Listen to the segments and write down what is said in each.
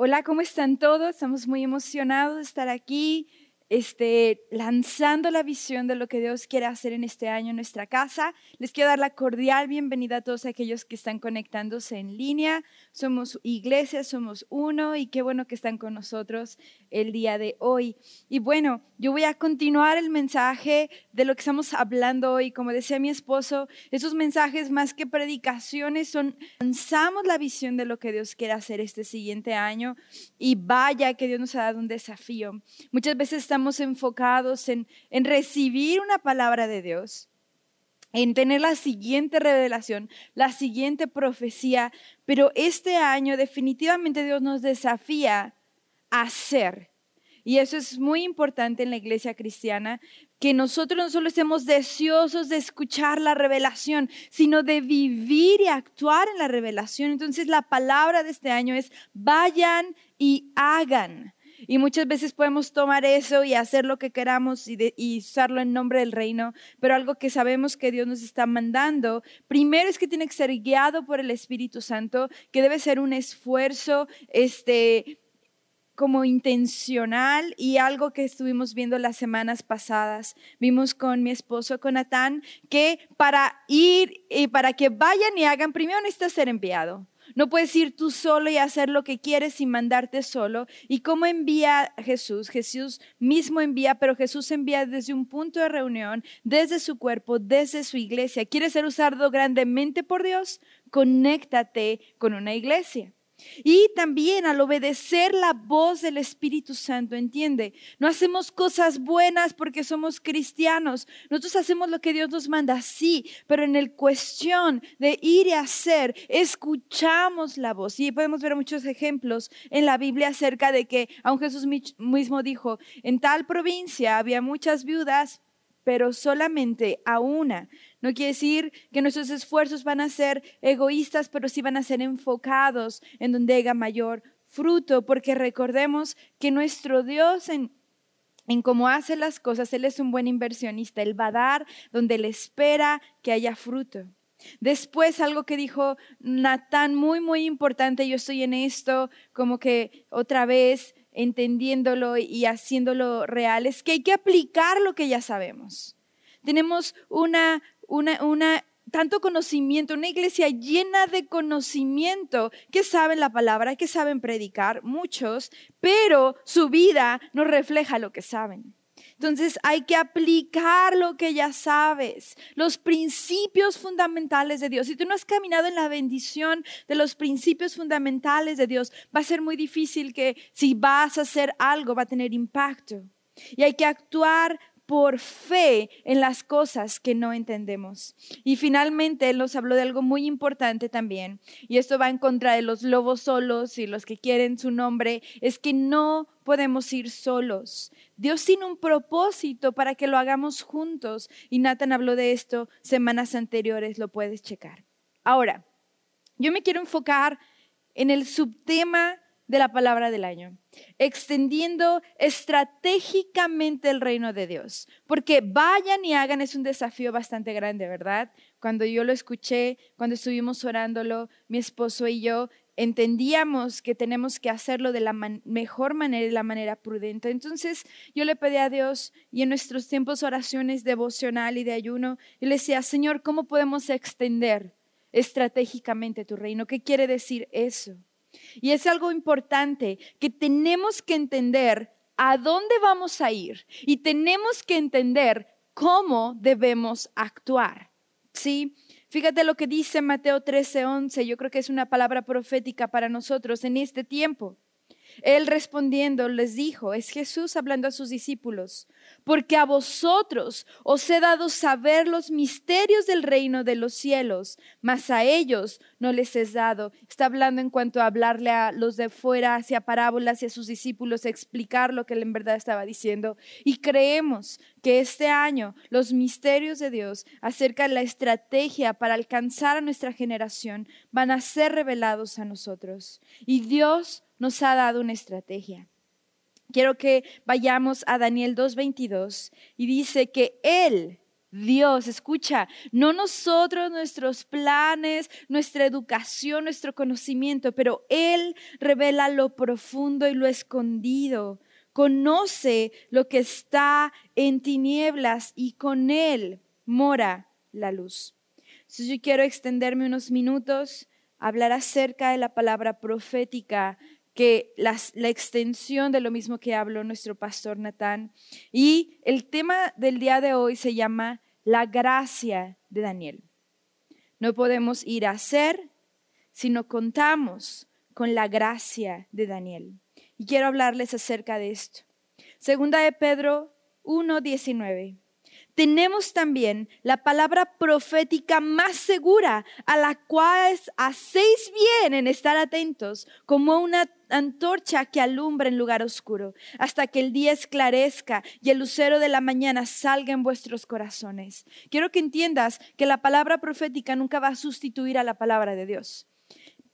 Hola, ¿cómo están todos? Estamos muy emocionados de estar aquí este, lanzando la visión de lo que Dios quiere hacer en este año en nuestra casa. Les quiero dar la cordial bienvenida a todos aquellos que están conectándose en línea. Somos iglesia, somos uno y qué bueno que están con nosotros el día de hoy. Y bueno, yo voy a continuar el mensaje de lo que estamos hablando hoy. Como decía mi esposo, esos mensajes más que predicaciones son, lanzamos la visión de lo que Dios quiere hacer este siguiente año y vaya que Dios nos ha dado un desafío. Muchas veces estamos estamos enfocados en, en recibir una palabra de Dios, en tener la siguiente revelación, la siguiente profecía, pero este año definitivamente Dios nos desafía a hacer. Y eso es muy importante en la iglesia cristiana, que nosotros no solo estemos deseosos de escuchar la revelación, sino de vivir y actuar en la revelación. Entonces la palabra de este año es vayan y hagan. Y muchas veces podemos tomar eso y hacer lo que queramos y, usarlo en nombre del reino, pero algo que sabemos que Dios nos está mandando, primero es que tiene que ser guiado por el Espíritu Santo, que debe ser un esfuerzo, este, como intencional y algo que estuvimos viendo las semanas pasadas. Vimos con mi esposo, con Natán, que para ir y para que vayan y hagan, primero necesita ser enviado. No puedes ir tú solo y hacer lo que quieres sin mandarte solo. ¿Y cómo envía Jesús? Jesús mismo envía, pero Jesús envía desde un punto de reunión, desde su cuerpo, desde su iglesia. ¿Quieres ser usado grandemente por Dios? Conéctate con una iglesia. Y también al obedecer la voz del Espíritu Santo, entiende, no hacemos cosas buenas porque somos cristianos, nosotros hacemos lo que Dios nos manda, sí, pero en el cuestión de ir y hacer, escuchamos la voz. Y podemos ver muchos ejemplos en la Biblia acerca de que, aunque Jesús mismo dijo, en tal provincia había muchas viudas, pero solamente a una no quiere decir que nuestros esfuerzos van a ser egoístas, pero sí van a ser enfocados en donde haya mayor fruto, porque recordemos que nuestro Dios en, en cómo hace las cosas, Él es un buen inversionista, Él va a dar donde Él espera que haya fruto. Después algo que dijo Natán muy, muy importante, yo estoy en esto como que otra vez entendiéndolo y haciéndolo real, es que hay que aplicar lo que ya sabemos. Tenemos una una, tanto conocimiento, una iglesia llena de conocimiento, que saben la palabra, que saben predicar, muchos, pero su vida no refleja lo que saben. Entonces hay que aplicar lo que ya sabes, los principios fundamentales de Dios. Si tú no has caminado en la bendición de los principios fundamentales de Dios, va a ser muy difícil que si vas a hacer algo va a tener impacto. Y hay que actuar por fe en las cosas que no entendemos. Y finalmente Él nos habló de algo muy importante también, y esto va en contra de los lobos solos y los que quieren su nombre, es que no podemos ir solos. Dios tiene un propósito para que lo hagamos juntos, y Nathan habló de esto semanas anteriores, lo puedes checar. Ahora, yo me quiero enfocar en el subtema de la palabra del año, extendiendo estratégicamente el reino de Dios. Porque vayan y hagan es un desafío bastante grande, ¿verdad? Cuando yo lo escuché, cuando estuvimos orándolo, mi esposo y yo entendíamos que tenemos que hacerlo de la mejor manera y la manera prudente. Entonces yo le pedí a Dios y en nuestros tiempos oraciones devocional y de ayuno, y le decía, Señor, ¿cómo podemos extender estratégicamente tu reino? ¿Qué quiere decir eso? Y es algo importante que tenemos que entender a dónde vamos a ir y tenemos que entender cómo debemos actuar. ¿Sí? Fíjate lo que dice Mateo 13:11, yo creo que es una palabra profética para nosotros en este tiempo. Él respondiendo les dijo, es Jesús hablando a sus discípulos, porque a vosotros os he dado saber los misterios del reino de los cielos, mas a ellos no les es dado. Está hablando en cuanto a hablarle a los de fuera, hacia parábolas y a sus discípulos, explicar lo que él en verdad estaba diciendo. Y creemos que este año los misterios de Dios acerca de la estrategia para alcanzar a nuestra generación van a ser revelados a nosotros. Y Dios nos ha dado una estrategia. Quiero que vayamos a Daniel 2.22 y dice que Él Dios, escucha, no nosotros, nuestros planes, nuestra educación, nuestro conocimiento, pero Él revela lo profundo y lo escondido. Conoce lo que está en tinieblas y con Él mora la luz. Entonces yo quiero extenderme unos minutos, hablar acerca de la palabra profética que la, extensión de lo mismo que habló nuestro pastor Natán. Y el tema del día de hoy se llama la gracia de Daniel. No podemos ir a ser si no contamos con la gracia de Daniel. Y quiero hablarles acerca de esto. Segunda de Pedro 1.19 tenemos también la palabra profética más segura, a la cual hacéis bien en estar atentos, como una antorcha que alumbra en lugar oscuro, hasta que el día esclarezca y el lucero de la mañana salga en vuestros corazones. Quiero que entiendas que la palabra profética nunca va a sustituir a la palabra de Dios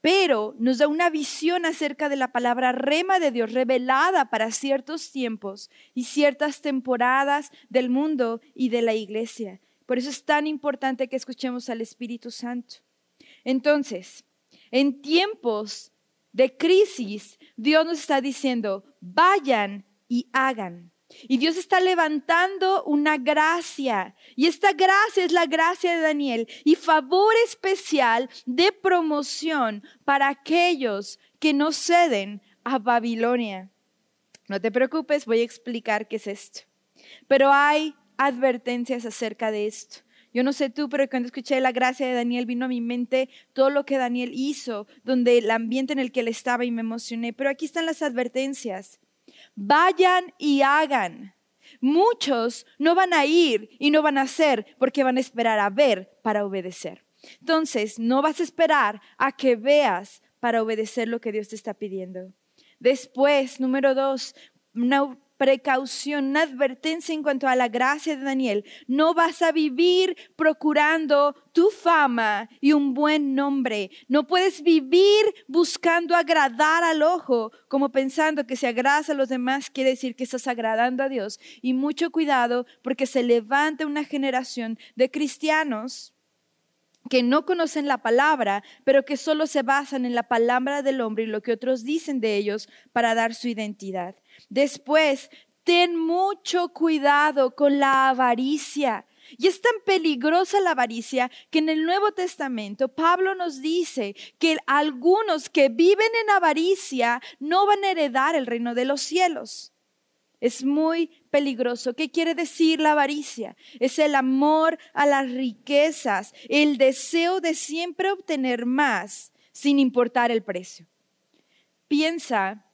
pero nos da una visión acerca de la palabra rema de Dios revelada para ciertos tiempos y ciertas temporadas del mundo y de la iglesia. Por eso es tan importante que escuchemos al Espíritu Santo. Entonces, en tiempos de crisis, Dios nos está diciendo, vayan y hagan. Y Dios está levantando una gracia. Y esta gracia es la gracia de Daniel y favor especial de promoción para aquellos que no ceden a Babilonia. No te preocupes, voy a explicar qué es esto. Pero hay advertencias acerca de esto. Yo no sé tú, pero cuando escuché la gracia de Daniel vino a mi mente todo lo que Daniel hizo, donde el ambiente en el que él estaba y me emocioné. Pero aquí están las advertencias vayan y hagan. Muchos no van a ir y no van a hacer porque van a esperar a ver para obedecer. Entonces, no vas a esperar a que veas para obedecer lo que Dios te está pidiendo. Después, número dos, una precaución, una advertencia en cuanto a la gracia de Daniel. No vas a vivir procurando tu fama y un buen nombre. No puedes vivir buscando agradar al ojo, como pensando que si agradas a los demás quiere decir que estás agradando a Dios. Y mucho cuidado porque se levanta una generación de cristianos que no conocen la palabra, pero que solo se basan en la palabra del hombre y lo que otros dicen de ellos para dar su identidad. Después, ten mucho cuidado con la avaricia. Y es tan peligrosa la avaricia que en el Nuevo Testamento Pablo nos dice que algunos que viven en avaricia no van a heredar el reino de los cielos. Es muy peligroso. ¿Qué quiere decir la avaricia? Es el amor a las riquezas, el deseo de siempre obtener más sin importar el precio. Piensa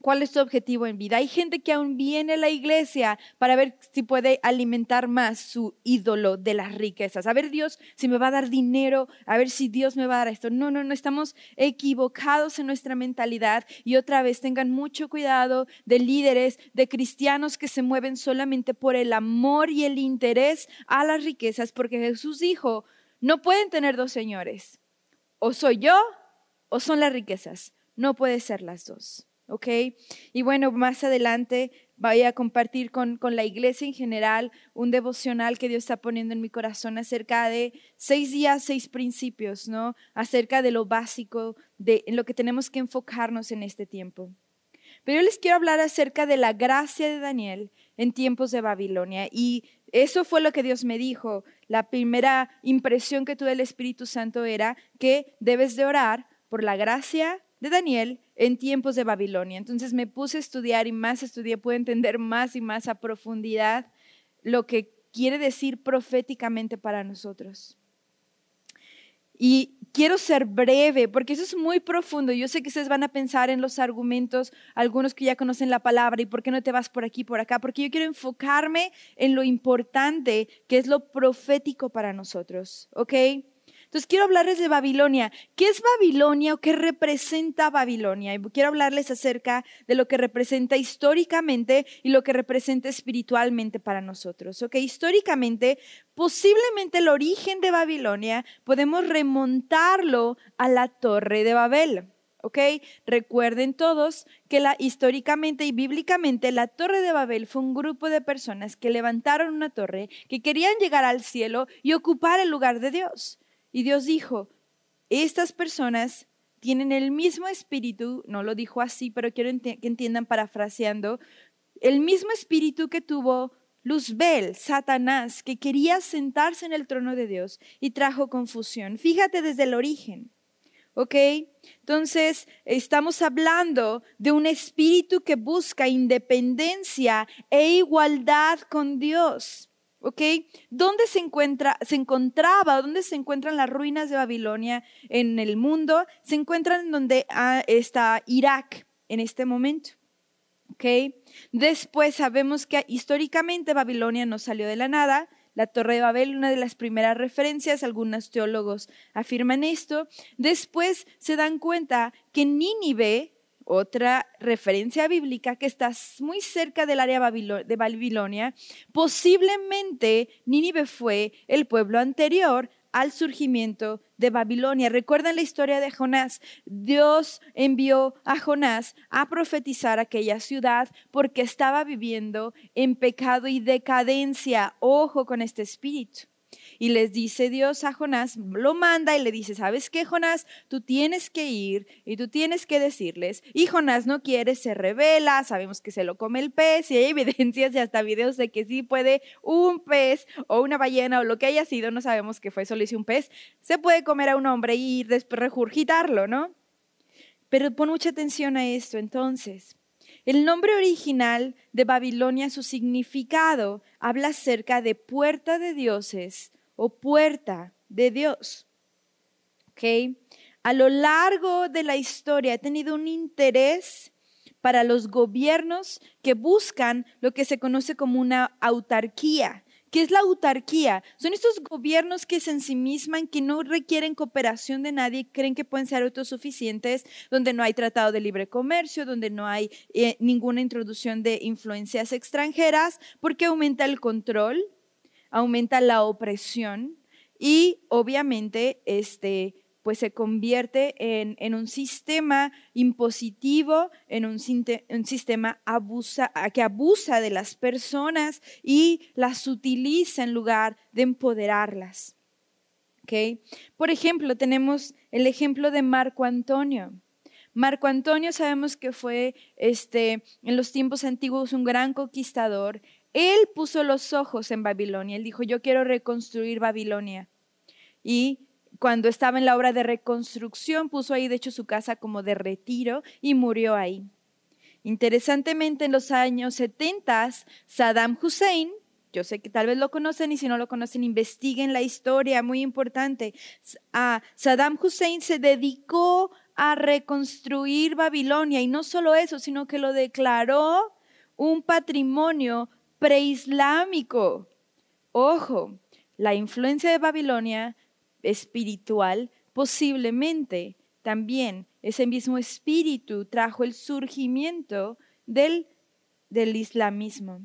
¿Cuál es tu objetivo en vida? Hay gente que aún viene a la iglesia para ver si puede alimentar más su ídolo de las riquezas. A ver Dios si me va a dar dinero, a ver si Dios me va a dar esto. No, no, no, estamos equivocados en nuestra mentalidad y otra vez tengan mucho cuidado de líderes, de cristianos que se mueven solamente por el amor y el interés a las riquezas, porque Jesús dijo, no pueden tener dos señores. O soy yo o son las riquezas. No puede ser las dos. ¿Ok? Y bueno, más adelante voy a compartir con, la iglesia en general un devocional que Dios está poniendo en mi corazón acerca de seis días, seis principios, ¿no? Acerca de lo básico, de en lo que tenemos que enfocarnos en este tiempo. Pero yo les quiero hablar acerca de la gracia de Daniel en tiempos de Babilonia. Y eso fue lo que Dios me dijo. La primera impresión que tuve del Espíritu Santo era que debes de orar por la gracia de Daniel en tiempos de Babilonia. Entonces me puse a estudiar y más estudié, pude entender más y más a profundidad lo que quiere decir proféticamente para nosotros. Y quiero ser breve porque eso es muy profundo. Yo sé que ustedes van a pensar en los argumentos, algunos que ya conocen la palabra, y por qué no te vas por aquí, por acá, porque yo quiero enfocarme en lo importante que es lo profético para nosotros, ¿ok? Entonces quiero hablarles de Babilonia. ¿Qué es Babilonia o qué representa Babilonia? Y quiero hablarles acerca de lo que representa históricamente y lo que representa espiritualmente para nosotros. ¿Ok? Históricamente, posiblemente el origen de Babilonia podemos remontarlo a la torre de Babel. ¿ok? Recuerden todos que la, históricamente y bíblicamente la torre de Babel fue un grupo de personas que levantaron una torre, que querían llegar al cielo y ocupar el lugar de Dios. Y Dios dijo, estas personas tienen el mismo espíritu, no lo dijo así, pero quiero que entiendan parafraseando, el mismo espíritu que tuvo Luzbel, Satanás, que quería sentarse en el trono de Dios y trajo confusión. Fíjate desde el origen. ¿Ok? Entonces, estamos hablando de un espíritu que busca independencia e igualdad con Dios. ¿Ok? ¿Dónde se, encuentra, se encontraba, dónde se encuentran las ruinas de Babilonia en el mundo? Se encuentran donde ah, está Irak en este momento. ¿Ok? Después sabemos que históricamente Babilonia no salió de la nada, la Torre de Babel, una de las primeras referencias, algunos teólogos afirman esto. Después se dan cuenta que Nínive, otra referencia bíblica que está muy cerca del área de Babilonia, posiblemente Nínive fue el pueblo anterior al surgimiento de Babilonia. ¿Recuerdan la historia de Jonás? Dios envió a Jonás a profetizar aquella ciudad porque estaba viviendo en pecado y decadencia. Ojo con este espíritu. Y les dice Dios a Jonás, lo manda y le dice, ¿sabes qué, Jonás? Tú tienes que ir y tú tienes que decirles. Y Jonás no quiere, se revela, sabemos que se lo come el pez y hay evidencias y hasta videos de que sí puede un pez o una ballena o lo que haya sido, no sabemos qué fue, solo hice un pez, se puede comer a un hombre y después regurgitarlo, ¿no? Pero pon mucha atención a esto entonces. El nombre original de Babilonia, su significado, habla acerca de puerta de dioses o puerta de Dios. ¿Okay? A lo largo de la historia ha tenido un interés para los gobiernos que buscan lo que se conoce como una autarquía. ¿Qué es la autarquía? Son estos gobiernos que se ensimisman, que no requieren cooperación de nadie, creen que pueden ser autosuficientes, donde no hay tratado de libre comercio, donde no hay eh, ninguna introducción de influencias extranjeras, porque aumenta el control, aumenta la opresión y obviamente este, pues se convierte en, un sistema impositivo, en un, sistema abusa, que abusa de las personas y las utiliza en lugar de empoderarlas. ¿Okay? Por ejemplo, tenemos el ejemplo de Marco Antonio. Marco Antonio sabemos que fue este, en los tiempos antiguos un gran conquistador él puso los ojos en Babilonia. Él dijo, yo quiero reconstruir Babilonia. Y cuando estaba en la obra de reconstrucción, puso ahí, de hecho, su casa como de retiro y murió ahí. Interesantemente, en los años 70, Saddam Hussein, yo sé que tal vez lo conocen y si no lo conocen, investiguen la historia, muy importante. A Saddam Hussein se dedicó a reconstruir Babilonia y no solo eso, sino que lo declaró un patrimonio preislámico. Ojo, la influencia de Babilonia espiritual posiblemente también ese mismo espíritu trajo el surgimiento del, del islamismo.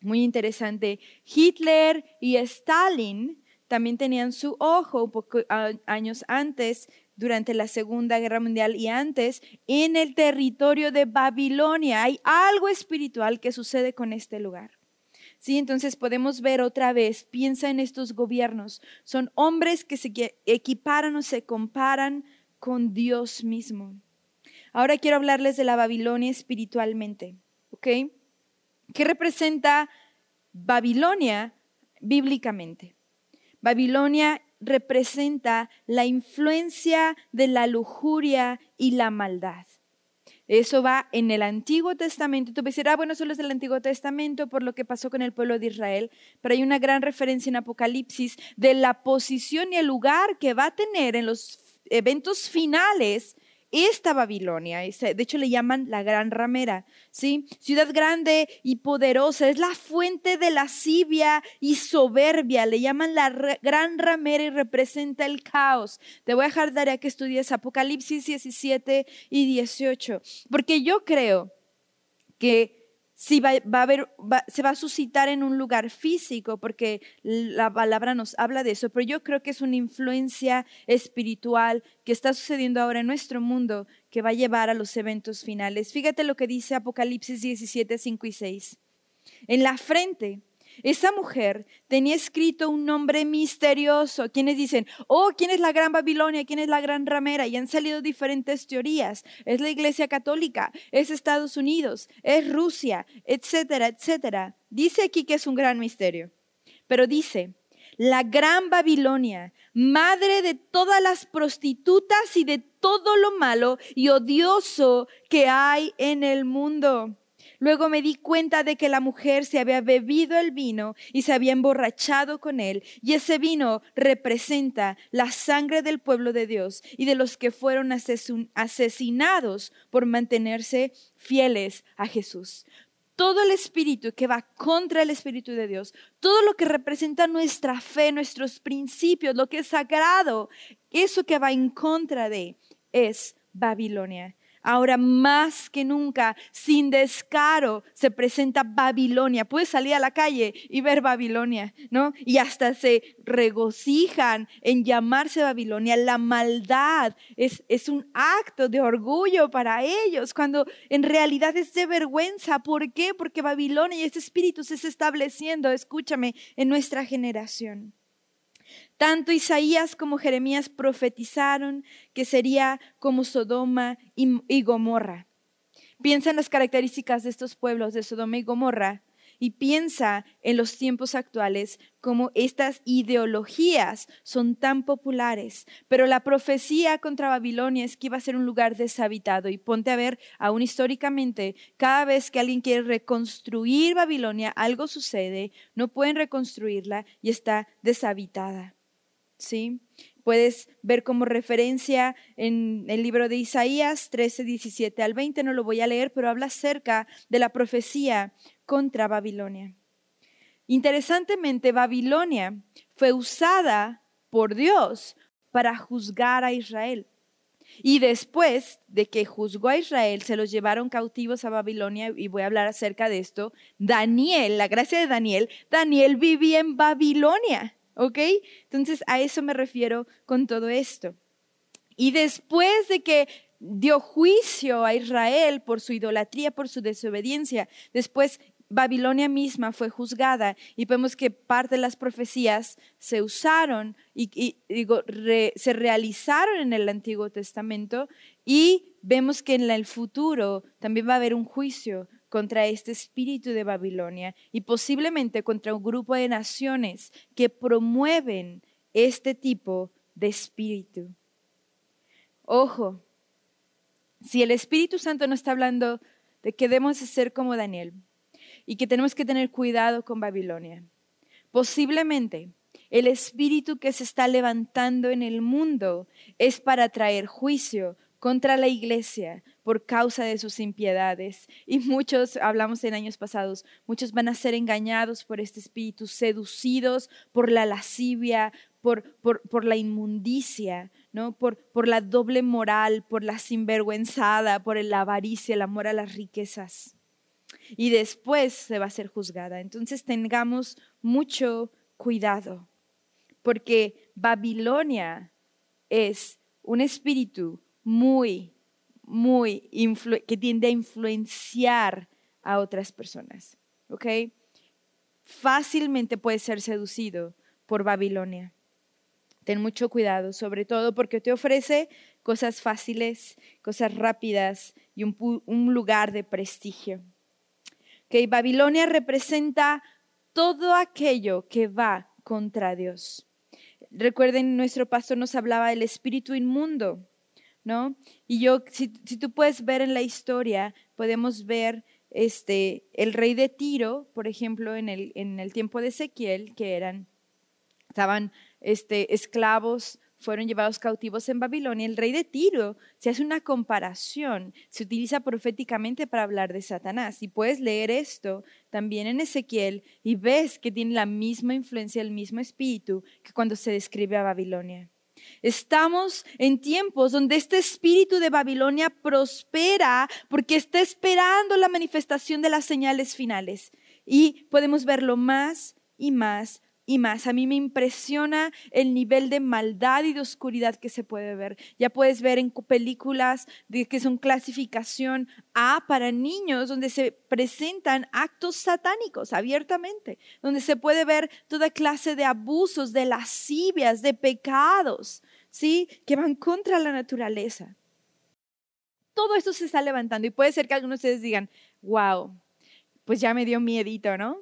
Muy interesante. Hitler y Stalin también tenían su ojo un poco años antes durante la Segunda Guerra Mundial y antes en el territorio de Babilonia. Hay algo espiritual que sucede con este lugar. Sí, entonces podemos ver otra vez, piensa en estos gobiernos, son hombres que se equiparan o se comparan con Dios mismo. Ahora quiero hablarles de la Babilonia espiritualmente, ¿ok? ¿Qué representa Babilonia bíblicamente? Babilonia representa la influencia de la lujuria y la maldad. Eso va en el Antiguo Testamento. Tú decir, ah, bueno, solo es del Antiguo Testamento por lo que pasó con el pueblo de Israel, pero hay una gran referencia en Apocalipsis de la posición y el lugar que va a tener en los eventos finales esta Babilonia, de hecho le llaman la gran ramera, ¿sí? Ciudad grande y poderosa, es la fuente de lascivia y soberbia, le llaman la gran ramera y representa el caos. Te voy a dejar tarea que estudies Apocalipsis 17 y 18, porque yo creo que si va, a haber, se va a suscitar en un lugar físico, porque la palabra nos habla de eso, pero yo creo que es una influencia espiritual que está sucediendo ahora en nuestro mundo que va a llevar a los eventos finales. Fíjate lo que dice Apocalipsis 17, 5 y 6. En la frente esa mujer tenía escrito un nombre misterioso. Quienes dicen, oh, ¿quién es la gran Babilonia? ¿Quién es la gran ramera? Y han salido diferentes teorías. Es la Iglesia Católica, es Estados Unidos, es Rusia, etcétera, etcétera. Dice aquí que es un gran misterio. Pero dice, la gran Babilonia, madre de todas las prostitutas y de todo lo malo y odioso que hay en el mundo. Luego me di cuenta de que la mujer se había bebido el vino y se había emborrachado con él. Y ese vino representa la sangre del pueblo de Dios y de los que fueron asesinados por mantenerse fieles a Jesús. Todo el espíritu que va contra el espíritu de Dios, todo lo que representa nuestra fe, nuestros principios, lo que es sagrado, eso que va en contra de es Babilonia. Ahora más que nunca, sin descaro, se presenta Babilonia. Puedes salir a la calle y ver Babilonia, ¿no? Y hasta se regocijan en llamarse Babilonia. La maldad es, es un acto de orgullo para ellos, cuando en realidad es de vergüenza. ¿Por qué? Porque Babilonia y este espíritu se está estableciendo, escúchame, en nuestra generación. Tanto Isaías como Jeremías profetizaron que sería como Sodoma y, Gomorra. Piensa en las características de estos pueblos de Sodoma y Gomorra y piensa en los tiempos actuales como estas ideologías son tan populares, pero la profecía contra Babilonia es que iba a ser un lugar deshabitado y ponte a ver, aún históricamente, cada vez que alguien quiere reconstruir Babilonia, algo sucede, no pueden reconstruirla y está deshabitada. ¿sí? Puedes ver como referencia en el libro de Isaías 13, 17 al 20, no lo voy a leer, pero habla acerca de la profecía contra Babilonia. Interesantemente, Babilonia fue usada por Dios para juzgar a Israel. Y después de que juzgó a Israel, se los llevaron cautivos a Babilonia, y voy a hablar acerca de esto. Daniel, la gracia de Daniel, Daniel vivía en Babilonia. ¿Ok? Entonces a eso me refiero con todo esto. Y después de que dio juicio a Israel por su idolatría, por su desobediencia, después Babilonia misma fue juzgada y vemos que parte de las profecías se usaron y, se realizaron en el Antiguo Testamento y vemos que en el futuro también va a haber un juicio contra este espíritu de Babilonia y posiblemente contra un grupo de naciones que promueven este tipo de espíritu. Ojo, si el Espíritu Santo no está hablando de que debemos ser como Daniel y que tenemos que tener cuidado con Babilonia, posiblemente el espíritu que se está levantando en el mundo es para traer juicio contra la iglesia por causa de sus impiedades. Y muchos, hablamos en años pasados, muchos van a ser engañados por este espíritu, seducidos por la lascivia, por, por, la inmundicia, ¿no? Por, por la doble moral, por la sinvergüenzada, por la avaricia, el amor a las riquezas. Y después se va a ser juzgada. Entonces tengamos mucho cuidado, porque Babilonia es un espíritu muy, muy, que tiende a influenciar a otras personas. ¿Ok? Fácilmente puede ser seducido por Babilonia. Ten mucho cuidado, sobre todo porque te ofrece cosas fáciles, cosas rápidas y un, lugar de prestigio. ¿Ok? Babilonia representa todo aquello que va contra Dios. Recuerden, nuestro pastor nos hablaba del espíritu inmundo. ¿no? Y yo, si, tú puedes ver en la historia, podemos ver este, el rey de Tiro, por ejemplo, en el, en el tiempo de Ezequiel, que eran, estaban este, esclavos, fueron llevados cautivos en Babilonia. El rey de Tiro se hace una comparación, se utiliza proféticamente para hablar de Satanás. Y puedes leer esto también en Ezequiel y ves que tiene la misma influencia, el mismo espíritu que cuando se describe a Babilonia. Estamos en tiempos donde este espíritu de Babilonia prospera porque está esperando la manifestación de las señales finales. Y podemos verlo más y más y más. A mí me impresiona el nivel de maldad y de oscuridad que se puede ver. Ya puedes ver en películas que son clasificación A para niños, donde se presentan actos satánicos abiertamente, donde se puede ver toda clase de abusos, de lascivias, de pecados, ¿sí? Que van contra la naturaleza. Todo esto se está levantando y puede ser que algunos de ustedes digan, wow, pues ya me dio miedito, ¿no?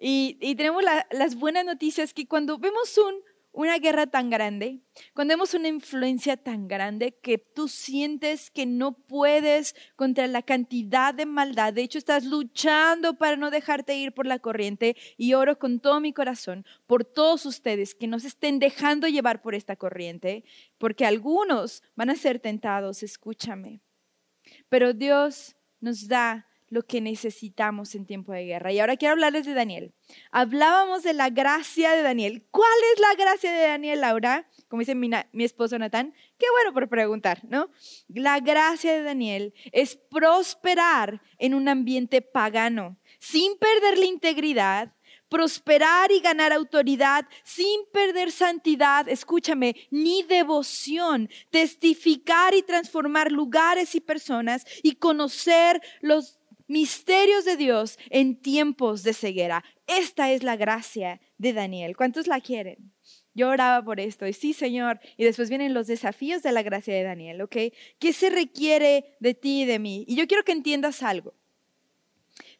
Y, tenemos las buenas noticias que cuando vemos un, una guerra tan grande, cuando vemos una influencia tan grande que tú sientes que no puedes contra la cantidad de maldad, de hecho estás luchando para no dejarte ir por la corriente y oro con todo mi corazón por todos ustedes que no se estén dejando llevar por esta corriente, porque algunos van a ser tentados, escúchame. Pero Dios nos da lo que necesitamos en tiempo de guerra. Y ahora quiero hablarles de Daniel. Hablábamos de la gracia de Daniel. ¿Cuál es la gracia de Daniel, Laura? Como dice mi, esposo Natán. Qué bueno por preguntar, ¿no? La gracia de Daniel es prosperar en un ambiente pagano, sin perder la integridad, prosperar y ganar autoridad sin perder santidad, escúchame, ni devoción, testificar y transformar lugares y personas y conocer los misterios de Dios en tiempos de ceguera. Esta es la gracia de Daniel. ¿Cuántos la quieren? Yo oraba por esto y sí, Señor. Y después vienen los desafíos de la gracia de Daniel, ¿ok? ¿Qué se requiere de ti y de mí? Y yo quiero que entiendas algo.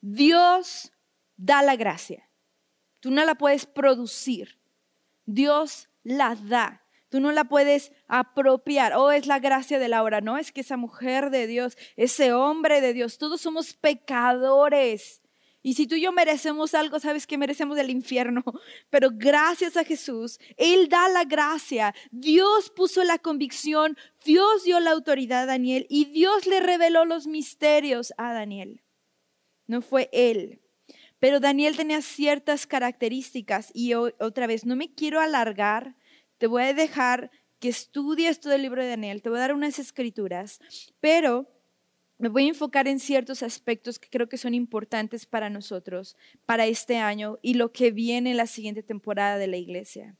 Dios da la gracia. Tú no la puedes producir. Dios la da. Tú no la puedes apropiar. Oh, es la gracia de la hora. No, es que esa mujer de Dios, ese hombre de Dios, todos somos pecadores. Y si tú y yo merecemos algo, sabes que merecemos el infierno. Pero gracias a Jesús, Él da la gracia. Dios puso la convicción, Dios dio la autoridad a Daniel y Dios le reveló los misterios a Daniel. No fue Él. Pero Daniel tenía ciertas características y otra vez, no me quiero alargar te voy a dejar que estudies todo el libro de Daniel, te voy a dar unas escrituras, pero me voy a enfocar en ciertos aspectos que creo que son importantes para nosotros, para este año y lo que viene en la siguiente temporada de la iglesia.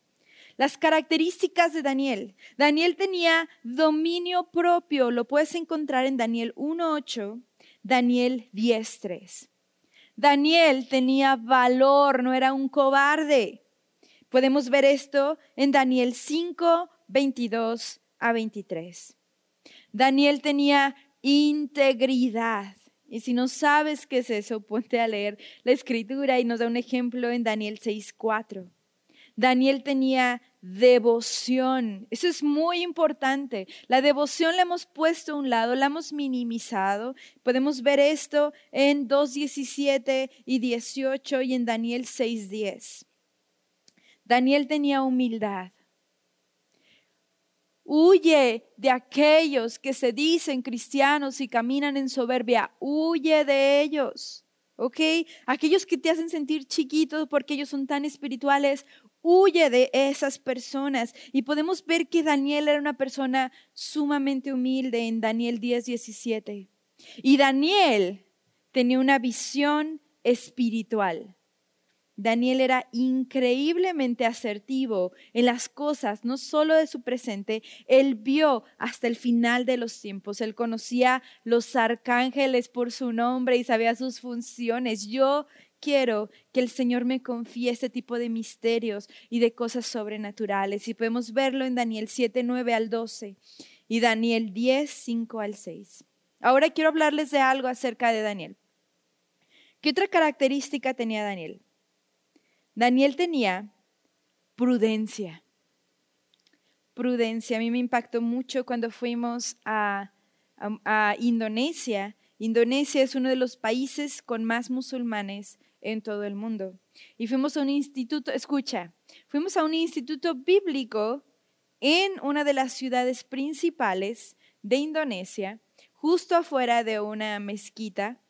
Las características de Daniel. Daniel tenía dominio propio, lo puedes encontrar en Daniel 1.8, Daniel 10.3. Daniel tenía valor, no era un cobarde. Podemos ver esto en Daniel 5, 22 a 23. Daniel tenía integridad. Y si no sabes qué es eso, ponte a leer la escritura y nos da un ejemplo en Daniel 6, 4. Daniel tenía devoción. Eso es muy importante. La devoción la hemos puesto a un lado, la hemos minimizado. Podemos ver esto en 2.17 y 18 y en Daniel 6.10. Daniel tenía humildad. Huye de aquellos que se dicen cristianos y caminan en soberbia. Huye de ellos. ¿Ok? Aquellos que te hacen sentir chiquitos porque ellos son tan espirituales. Huye de esas personas. Y podemos ver que Daniel era una persona sumamente humilde en Daniel 10, 17. Y Daniel tenía una visión espiritual. Daniel era increíblemente asertivo en las cosas, no solo de su presente, él vio hasta el final de los tiempos, él conocía los arcángeles por su nombre y sabía sus funciones. Yo quiero que el Señor me confíe este tipo de misterios y de cosas sobrenaturales. Y podemos verlo en Daniel 7, 9 al 12 y Daniel 10, 5 al 6. Ahora quiero hablarles de algo acerca de Daniel. ¿Qué otra característica tenía Daniel? Daniel tenía prudencia. Prudencia. A mí me impactó mucho cuando fuimos a, Indonesia. Indonesia es uno de los países con más musulmanes en todo el mundo. Y fuimos a un instituto, escucha, fuimos a un instituto bíblico en una de las ciudades principales de Indonesia, justo afuera de una mezquita,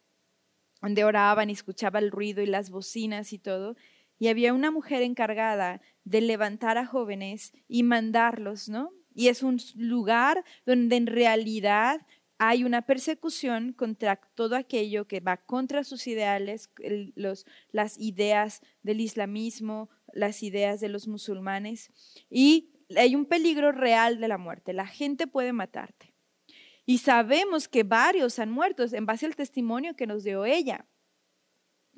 donde oraban y escuchaba el ruido y las bocinas y todo y había una mujer encargada de levantar a jóvenes y mandarlos, ¿no? Y es un lugar donde en realidad hay una persecución contra todo aquello que va contra sus ideales, las ideas del islamismo, las ideas de los musulmanes. Y hay un peligro real de la muerte. La gente puede matarte. Y sabemos que varios han muerto en base al testimonio que nos dio ella.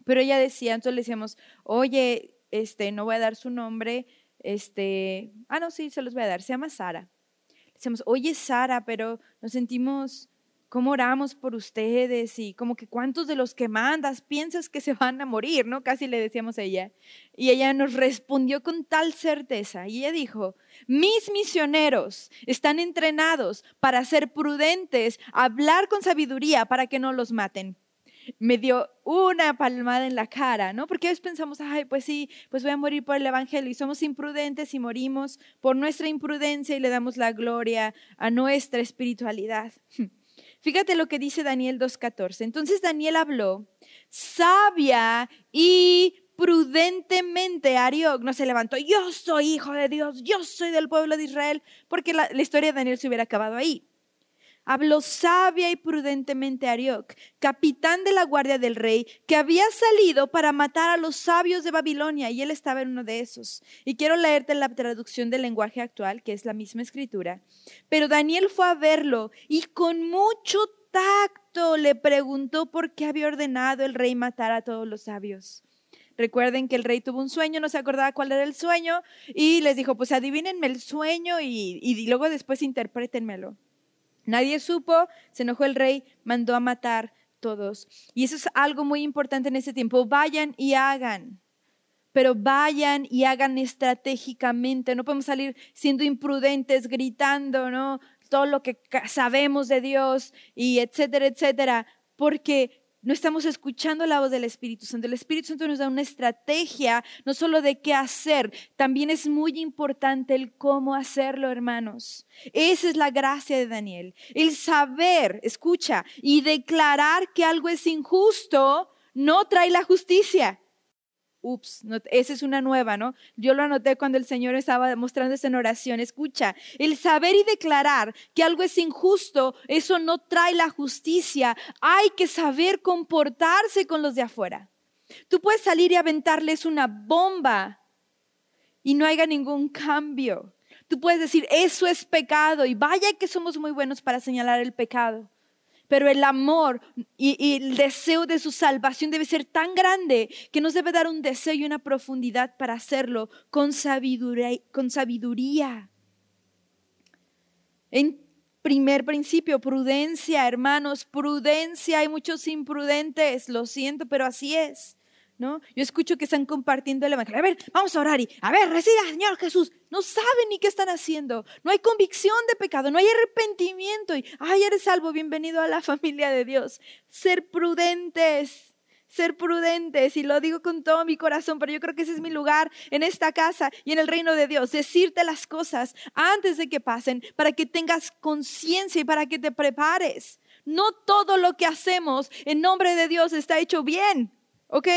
Pero ella decía, entonces le decíamos, oye, este, no voy a dar su nombre, este, ah, no, sí, se los voy a dar, se llama Sara. Le decíamos, oye, Sara, pero nos sentimos cómo oramos por ustedes y como que cuántos de los que mandas piensas que se van a morir, ¿no? Casi le decíamos a ella. Y ella nos respondió con tal certeza. Y ella dijo, mis misioneros están entrenados para ser prudentes, hablar con sabiduría para que no los maten. Me dio una palmada en la cara, ¿no? Porque a veces pensamos, ay, pues sí, pues voy a morir por el Evangelio y somos imprudentes y morimos por nuestra imprudencia y le damos la gloria a nuestra espiritualidad. Fíjate lo que dice Daniel 2.14. Entonces Daniel habló sabia y prudentemente Ariok no se levantó, yo soy hijo de Dios, yo soy del pueblo de Israel, porque la historia de Daniel se hubiera acabado ahí. Habló sabia y prudentemente Arioc, capitán de la guardia del rey, que había salido para matar a los sabios de Babilonia, y él estaba en uno de esos. Y quiero leerte la traducción del lenguaje actual, que es la misma escritura. Pero Daniel fue a verlo y con mucho tacto le preguntó por qué había ordenado el rey matar a todos los sabios. Recuerden que el rey tuvo un sueño, no se acordaba cuál era el sueño, y les dijo, pues adivínenme el sueño y, y luego después interprétenmelo. Nadie supo, se enojó el rey, mandó a matar todos. Y eso es algo muy importante en ese tiempo. Vayan y hagan, pero vayan y hagan estratégicamente. No podemos salir siendo imprudentes, gritando, ¿no? Todo lo que sabemos de Dios y etcétera, etcétera, porque no estamos escuchando la voz del Espíritu Santo. El Espíritu Santo nos da una estrategia, no solo de qué hacer, también es muy importante el cómo hacerlo, hermanos. Esa es la gracia de Daniel. El saber, escucha, y declarar que algo es injusto no trae la justicia ups, esa es una nueva, ¿no? Yo lo anoté cuando el Señor estaba mostrando esa en oración. Escucha, el saber y declarar que algo es injusto, eso no trae la justicia. Hay que saber comportarse con los de afuera. Tú puedes salir y aventarles una bomba y no haya ningún cambio. Tú puedes decir, eso es pecado y vaya que somos muy buenos para señalar el pecado pero el amor y, el deseo de su salvación debe ser tan grande que nos debe dar un deseo y una profundidad para hacerlo con sabiduría. En primer principio, prudencia, hermanos, prudencia. Hay muchos imprudentes, lo siento, pero así es. Yo escucho que están compartiendo el evangelio. A ver, vamos a orar y, a ver, reciba, Señor Jesús. No saben ni qué están haciendo. No hay convicción de pecado, no hay arrepentimiento. Y, ay, eres salvo, bienvenido a la familia de Dios. Ser prudentes, ser prudentes. Y lo digo con todo mi corazón, pero yo creo que ese es mi lugar en esta casa y en el reino de Dios. Decirte las cosas antes de que pasen, para que tengas conciencia y para que te prepares. No todo lo que hacemos en nombre de Dios está hecho bien. ¿Ok?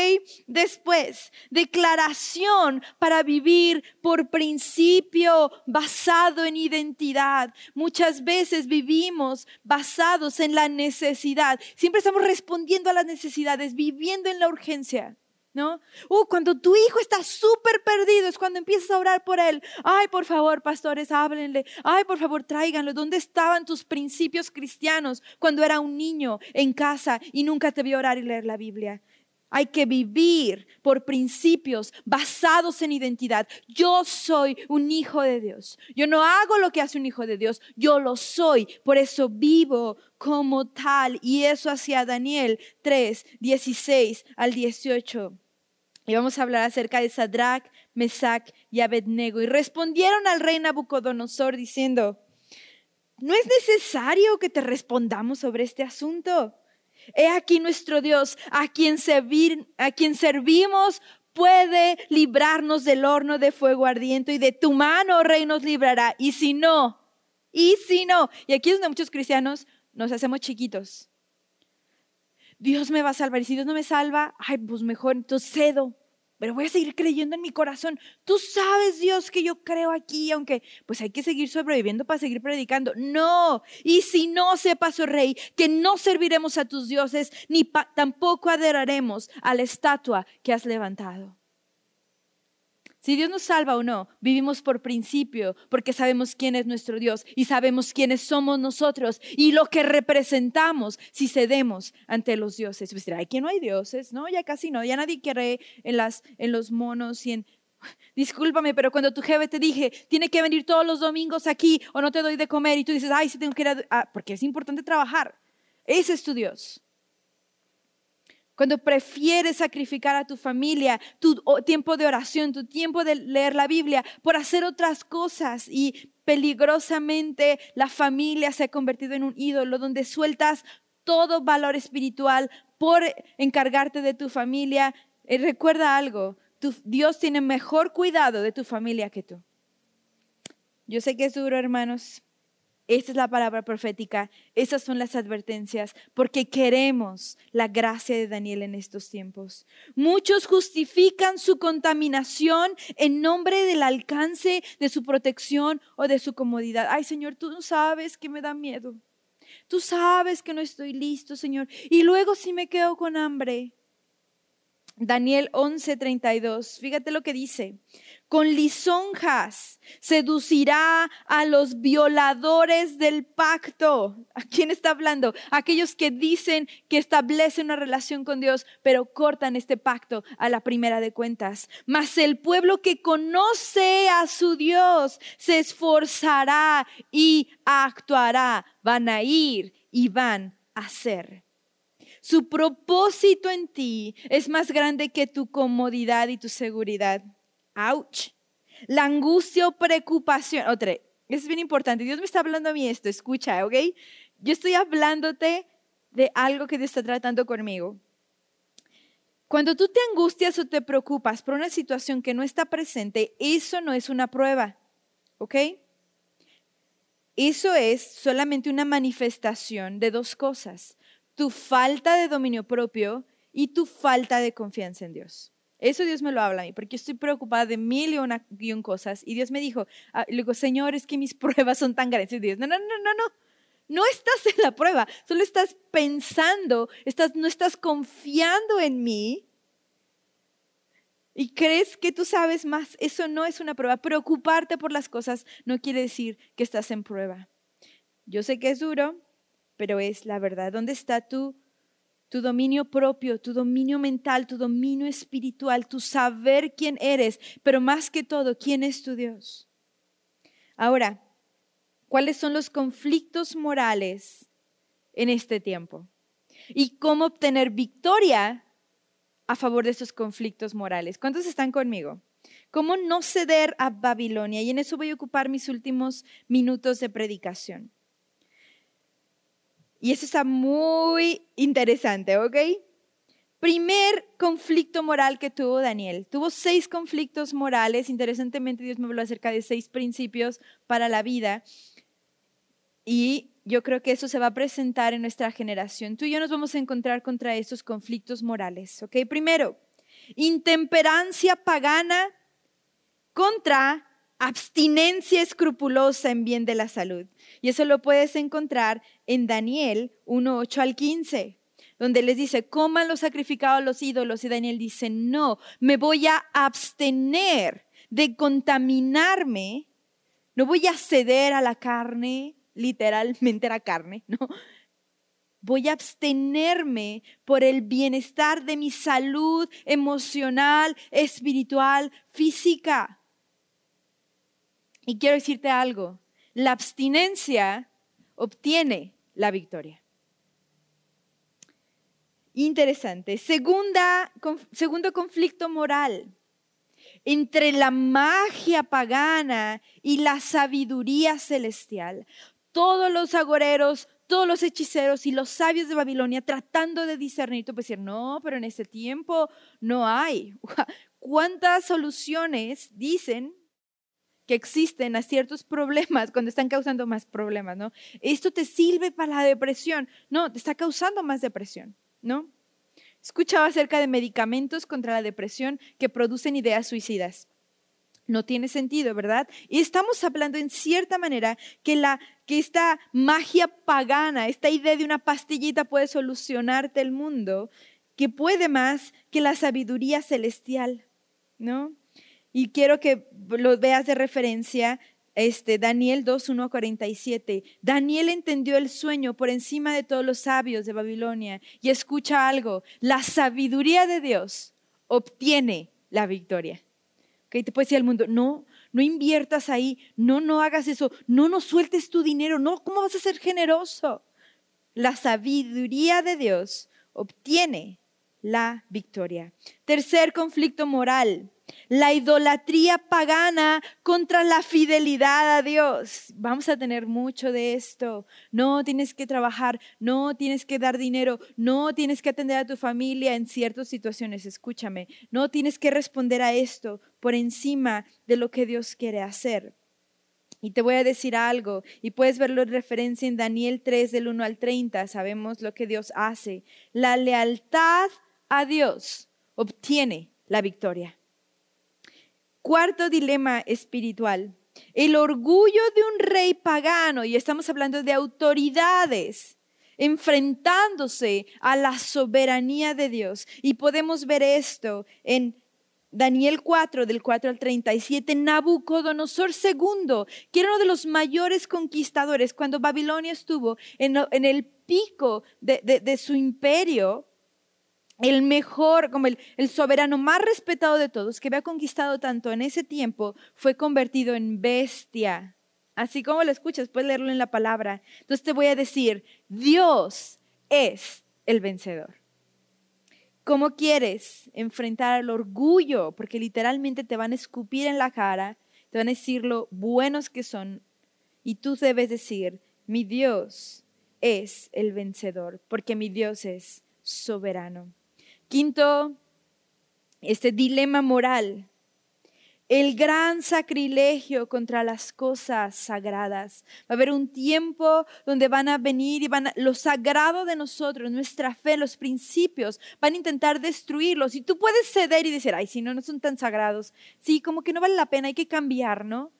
Después, declaración para vivir por principio basado en identidad. Muchas veces vivimos basados en la necesidad. Siempre estamos respondiendo a las necesidades, viviendo en la urgencia. ¿No? Uh, cuando tu hijo está súper perdido es cuando empiezas a orar por él. Ay, por favor, pastores, háblenle. Ay, por favor, tráiganlo. ¿Dónde estaban tus principios cristianos cuando era un niño en casa y nunca te vio orar y leer la Biblia? Hay que vivir por principios basados en identidad. Yo soy un hijo de Dios. Yo no hago lo que hace un hijo de Dios, yo lo soy. Por eso vivo como tal. Y eso hacía Daniel 3, 16 al 18. Y vamos a hablar acerca de Sadrach, Mesach y Abednego. Y respondieron al rey Nabucodonosor diciendo, no es necesario que te respondamos sobre este asunto He aquí nuestro Dios, a quien, a quien servimos, puede librarnos del horno de fuego ardiente y de tu mano, oh Rey, nos librará. Y si no, y si no, y aquí es donde muchos cristianos nos hacemos chiquitos. Dios me va a salvar y si Dios no me salva, ay, pues mejor entonces cedo. Pero voy a seguir creyendo en mi corazón. Tú sabes, Dios, que yo creo aquí, aunque pues hay que seguir sobreviviendo para seguir predicando. No, y si no sepas, oh rey, que no serviremos a tus dioses, ni tampoco adoraremos a la estatua que has levantado. Si Dios nos salva o no, vivimos por principio, porque sabemos quién es nuestro Dios y sabemos quiénes somos nosotros y lo que representamos si cedemos ante los dioses. Pues dirá, ¿aquí no hay dioses? No, ya casi no, ya nadie cree en, las, en los monos y en... Discúlpame, pero cuando tu jefe te dije, tiene que venir todos los domingos aquí o no te doy de comer y tú dices, ay, sí tengo que ir a... porque es importante trabajar. Ese es tu Dios cuando prefieres sacrificar a tu familia, tu tiempo de oración, tu tiempo de leer la Biblia por hacer otras cosas y peligrosamente la familia se ha convertido en un ídolo donde sueltas todo valor espiritual por encargarte de tu familia. Eh, recuerda algo, Dios tiene mejor cuidado de tu familia que tú. Yo sé que es duro, hermanos, esta es la palabra profética, esas son las advertencias, porque queremos la gracia de Daniel en estos tiempos. Muchos justifican su contaminación en nombre del alcance de su protección o de su comodidad. Ay Señor, tú no sabes que me da miedo. Tú sabes que no estoy listo, Señor. Y luego si me quedo con hambre. Daniel 11:32, fíjate lo que dice con lisonjas seducirá a los violadores del pacto. ¿A quién está hablando? Aquellos que dicen que establecen una relación con Dios, pero cortan este pacto a la primera de cuentas. Mas el pueblo que conoce a su Dios se esforzará y actuará. Van a ir y van a ser. Su propósito en ti es más grande que tu comodidad y tu seguridad. Ouch. La angustia o preocupación. Otra, es bien importante. Dios me está hablando a mí esto, escucha, ¿ok? Yo estoy hablándote de algo que Dios está tratando conmigo. Cuando tú te angustias o te preocupas por una situación que no está presente, eso no es una prueba, ¿ok? Eso es solamente una manifestación de dos cosas, tu falta de dominio propio y tu falta de confianza en Dios. Eso Dios me lo habla a mí, porque yo estoy preocupada de mil y una, cosas. Y Dios me dijo, ah, Señor, es que mis pruebas son tan grandes. Y Dios, no, no, no, no, no. No estás en la prueba, solo estás pensando, estás, no estás confiando en mí. Y crees que tú sabes más. Eso no es una prueba. Preocuparte por las cosas no quiere decir que estás en prueba. Yo sé que es duro, pero es la verdad. ¿Dónde está tú? Tu dominio propio, tu dominio mental, tu dominio espiritual, tu saber quién eres, pero más que todo, quién es tu Dios. Ahora, ¿cuáles son los conflictos morales en este tiempo? ¿Y cómo obtener victoria a favor de esos conflictos morales? ¿Cuántos están conmigo? ¿Cómo no ceder a Babilonia? Y en eso voy a ocupar mis últimos minutos de predicación. Y eso está muy interesante, ¿ok? Primer conflicto moral que tuvo Daniel. Tuvo seis conflictos morales. Interesantemente, Dios me habló acerca de seis principios para la vida. Y yo creo que eso se va a presentar en nuestra generación. Tú y yo nos vamos a encontrar contra estos conflictos morales. ¿Ok? Primero, intemperancia pagana contra abstinencia escrupulosa en bien de la salud. Y eso lo puedes encontrar en Daniel 1, 8 al 15, donde les dice, coman los sacrificados los ídolos. Y Daniel dice, no, me voy a abstener de contaminarme, no voy a ceder a la carne, literalmente a la carne, no. Voy a abstenerme por el bienestar de mi salud emocional, espiritual, física. Y quiero decirte algo, la abstinencia obtiene la victoria. Interesante. Segunda, segundo conflicto moral entre la magia pagana y la sabiduría celestial. Todos los agoreros, todos los hechiceros y los sabios de Babilonia tratando de discernir, tú puedes decir, no, pero en ese tiempo no hay. ¿Cuántas soluciones dicen que existen a ciertos problemas cuando están causando más problemas, ¿no? Esto te sirve para la depresión. No, te está causando más depresión, ¿no? Escuchaba acerca de medicamentos contra la depresión que producen ideas suicidas. No tiene sentido, ¿verdad? Y estamos hablando en cierta manera que, la, que esta magia pagana, esta idea de una pastillita puede solucionarte el mundo, que puede más que la sabiduría celestial, ¿no? Y quiero que lo veas de referencia, este, Daniel 2, 1 47. Daniel entendió el sueño por encima de todos los sabios de Babilonia. Y escucha algo, la sabiduría de Dios obtiene la victoria. Okay, te puede decir al mundo, no, no inviertas ahí, no, no hagas eso, no, no sueltes tu dinero, no, ¿cómo vas a ser generoso? La sabiduría de Dios obtiene la victoria. Tercer conflicto moral, la idolatría pagana contra la fidelidad a Dios. Vamos a tener mucho de esto. No tienes que trabajar, no tienes que dar dinero, no tienes que atender a tu familia en ciertas situaciones. Escúchame, no tienes que responder a esto por encima de lo que Dios quiere hacer. Y te voy a decir algo, y puedes verlo en referencia en Daniel 3 del 1 al 30, sabemos lo que Dios hace. La lealtad a Dios obtiene la victoria. Cuarto dilema espiritual, el orgullo de un rey pagano, y estamos hablando de autoridades enfrentándose a la soberanía de Dios. Y podemos ver esto en Daniel 4, del 4 al 37, Nabucodonosor II, que era uno de los mayores conquistadores cuando Babilonia estuvo en, el pico de su imperio, el mejor, como el, soberano más respetado de todos, que había conquistado tanto en ese tiempo, fue convertido en bestia. Así como lo escuchas, puedes leerlo en la palabra. Entonces te voy a decir, Dios es el vencedor. ¿Cómo quieres enfrentar al orgullo? Porque literalmente te van a escupir en la cara, te van a decir lo buenos que son. Y tú debes decir, mi Dios es el vencedor, porque mi Dios es soberano. Quinto, este dilema moral, el gran sacrilegio contra las cosas sagradas. Va a haber un tiempo donde van a venir y van a, lo sagrado de nosotros, nuestra fe, los principios, van a intentar destruirlos. Y tú puedes ceder y decir, ay, si no, no son tan sagrados. Sí, como que no vale la pena, hay que cambiar, ¿no?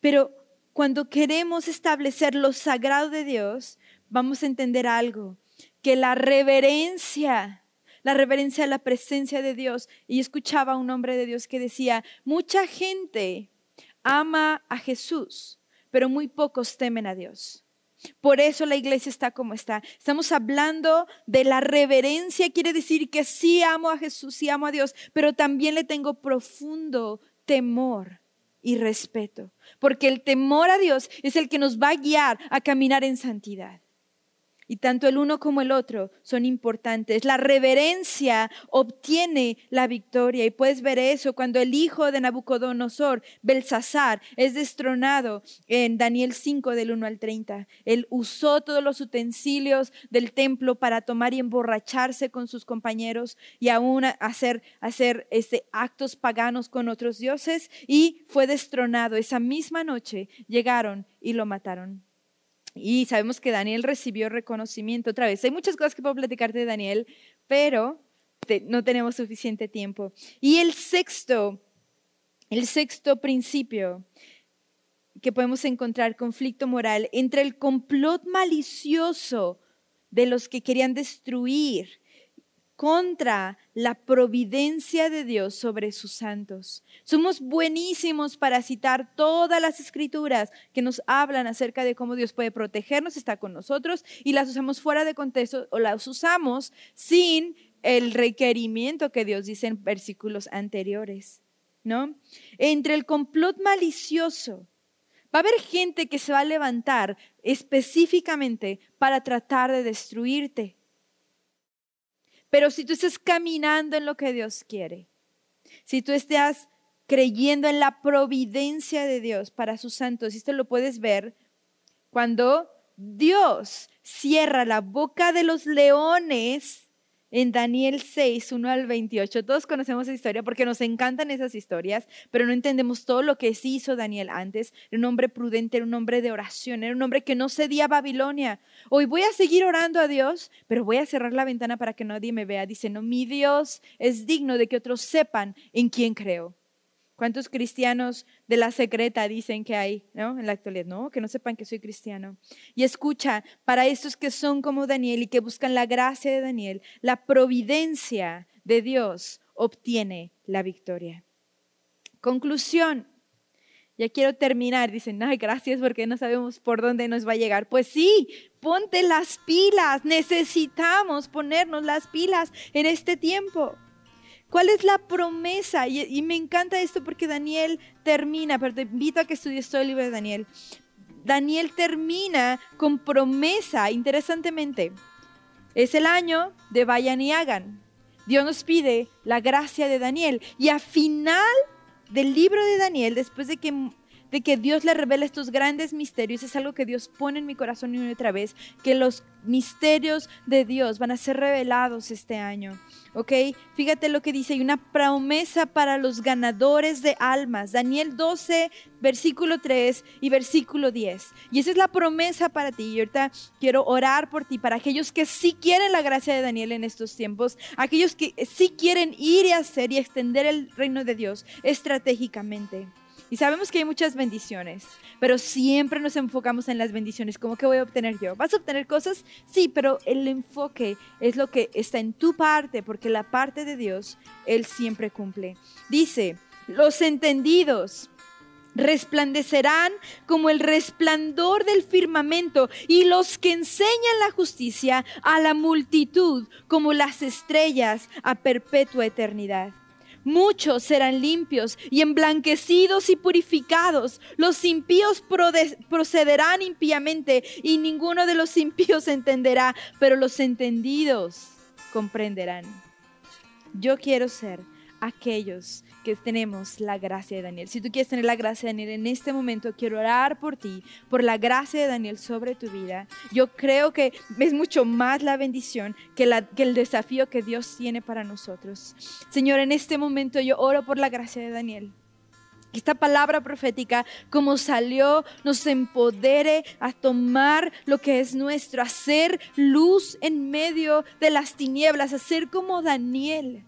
Pero cuando queremos establecer lo sagrado de Dios, vamos a entender algo que la reverencia, la reverencia a la presencia de Dios, y escuchaba a un hombre de Dios que decía, mucha gente ama a Jesús, pero muy pocos temen a Dios. Por eso la iglesia está como está. Estamos hablando de la reverencia, quiere decir que sí amo a Jesús, sí amo a Dios, pero también le tengo profundo temor y respeto, porque el temor a Dios es el que nos va a guiar a caminar en santidad. Y tanto el uno como el otro son importantes. La reverencia obtiene la victoria. Y puedes ver eso cuando el hijo de Nabucodonosor, Belsasar, es destronado en Daniel 5 del 1 al 30. Él usó todos los utensilios del templo para tomar y emborracharse con sus compañeros y aún hacer, hacer este, actos paganos con otros dioses y fue destronado. Esa misma noche llegaron y lo mataron. Y sabemos que Daniel recibió reconocimiento otra vez. Hay muchas cosas que puedo platicarte de Daniel, pero no tenemos suficiente tiempo. Y el sexto, el sexto principio que podemos encontrar, conflicto moral, entre el complot malicioso de los que querían destruir contra la providencia de Dios sobre sus santos. Somos buenísimos para citar todas las escrituras que nos hablan acerca de cómo Dios puede protegernos, está con nosotros y las usamos fuera de contexto o las usamos sin el requerimiento que Dios dice en versículos anteriores, ¿no? Entre el complot malicioso Va a haber gente que se va a levantar específicamente para tratar de destruirte. Pero si tú estás caminando en lo que Dios quiere, si tú estás creyendo en la providencia de Dios para sus santos, esto lo puedes ver cuando Dios cierra la boca de los leones en Daniel 6, 1 al 28. Todos conocemos esa historia porque nos encantan esas historias, pero no entendemos todo lo que sí hizo Daniel antes. Era un hombre prudente, era un hombre de oración, era un hombre que no cedía a Babilonia. Hoy voy a seguir orando a Dios, pero voy a cerrar la ventana para que nadie me vea. Dice, no, mi Dios es digno de que otros sepan en quién creo. ¿Cuántos cristianos de la secreta dicen que hay ¿no? en la actualidad? No, que no sepan que soy cristiano. Y escucha, para estos que son como Daniel y que buscan la gracia de Daniel, la providencia de Dios obtiene la victoria. Conclusión. Ya quiero terminar. Dicen, ay, gracias porque no sabemos por dónde nos va a llegar. Pues sí, ponte las pilas. Necesitamos ponernos las pilas en este tiempo. ¿Cuál es la promesa? Y, me encanta esto porque Daniel termina, pero te invito a que estudies todo el libro de Daniel. Daniel termina con promesa, interesantemente. Es el año de vayan y hagan. Dios nos pide la gracia de Daniel. Y a final del libro de Daniel, después de que de que Dios le revela estos grandes misterios. Es algo que Dios pone en mi corazón una y otra vez, que los misterios de Dios van a ser revelados este año. ¿Ok? Fíjate lo que dice, hay una promesa para los ganadores de almas. Daniel 12, versículo 3 y versículo 10. Y esa es la promesa para ti. Y ahorita quiero orar por ti, para aquellos que sí quieren la gracia de Daniel en estos tiempos, aquellos que sí quieren ir y hacer y extender el reino de Dios estratégicamente. Y sabemos que hay muchas bendiciones, pero siempre nos enfocamos en las bendiciones. ¿Cómo que voy a obtener yo? ¿Vas a obtener cosas? Sí, pero el enfoque es lo que está en tu parte, porque la parte de Dios, Él siempre cumple. Dice, los entendidos resplandecerán como el resplandor del firmamento y los que enseñan la justicia a la multitud como las estrellas a perpetua eternidad. Muchos serán limpios y emblanquecidos y purificados. Los impíos procederán impíamente y ninguno de los impíos entenderá, pero los entendidos comprenderán. Yo quiero ser aquellos que tenemos la gracia de Daniel. Si tú quieres tener la gracia de Daniel en este momento, quiero orar por ti, por la gracia de Daniel sobre tu vida. Yo creo que es mucho más la bendición que, la, que el desafío que Dios tiene para nosotros. Señor, en este momento yo oro por la gracia de Daniel. Esta palabra profética, como salió, nos empodere a tomar lo que es nuestro, a hacer luz en medio de las tinieblas, a ser como Daniel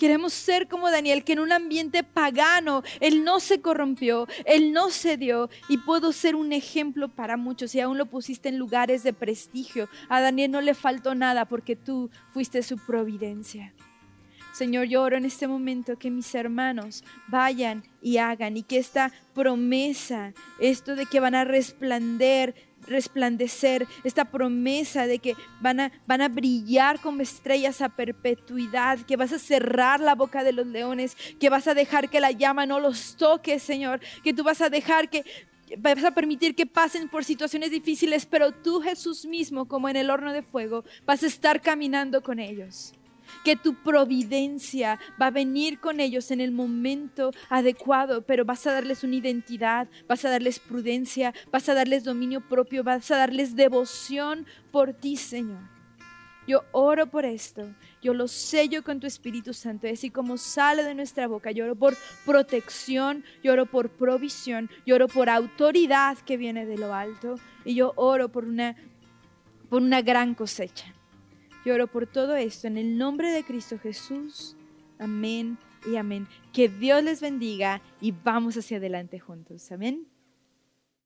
Queremos ser como Daniel, que en un ambiente pagano, él no se corrompió, él no se dio y puedo ser un ejemplo para muchos y aún lo pusiste en lugares de prestigio. A Daniel no le faltó nada porque tú fuiste su providencia. Señor, yo oro en este momento que mis hermanos vayan y hagan y que esta promesa, esto de que van a resplandecer resplandecer, esta promesa de que van a, van a brillar como estrellas a perpetuidad, que vas a cerrar la boca de los leones, que vas a dejar que la llama no los toque, Señor, que tú vas a dejar que vas a permitir que pasen por situaciones difíciles, pero tú Jesús mismo, como en el horno de fuego, vas a estar caminando con ellos que tu providencia va a venir con ellos en el momento adecuado, pero vas a darles una identidad, vas a darles prudencia, vas a darles dominio propio, vas a darles devoción por ti, Señor. Yo oro por esto, yo lo sello con tu Espíritu Santo, así como sale de nuestra boca. Yo oro por protección, yo oro por provisión, yo oro por autoridad que viene de lo alto y yo oro por una, por una gran cosecha. Yo oro por todo esto en el nombre de Cristo Jesús. Amén y amén. Que Dios les bendiga y vamos hacia adelante juntos. Amén.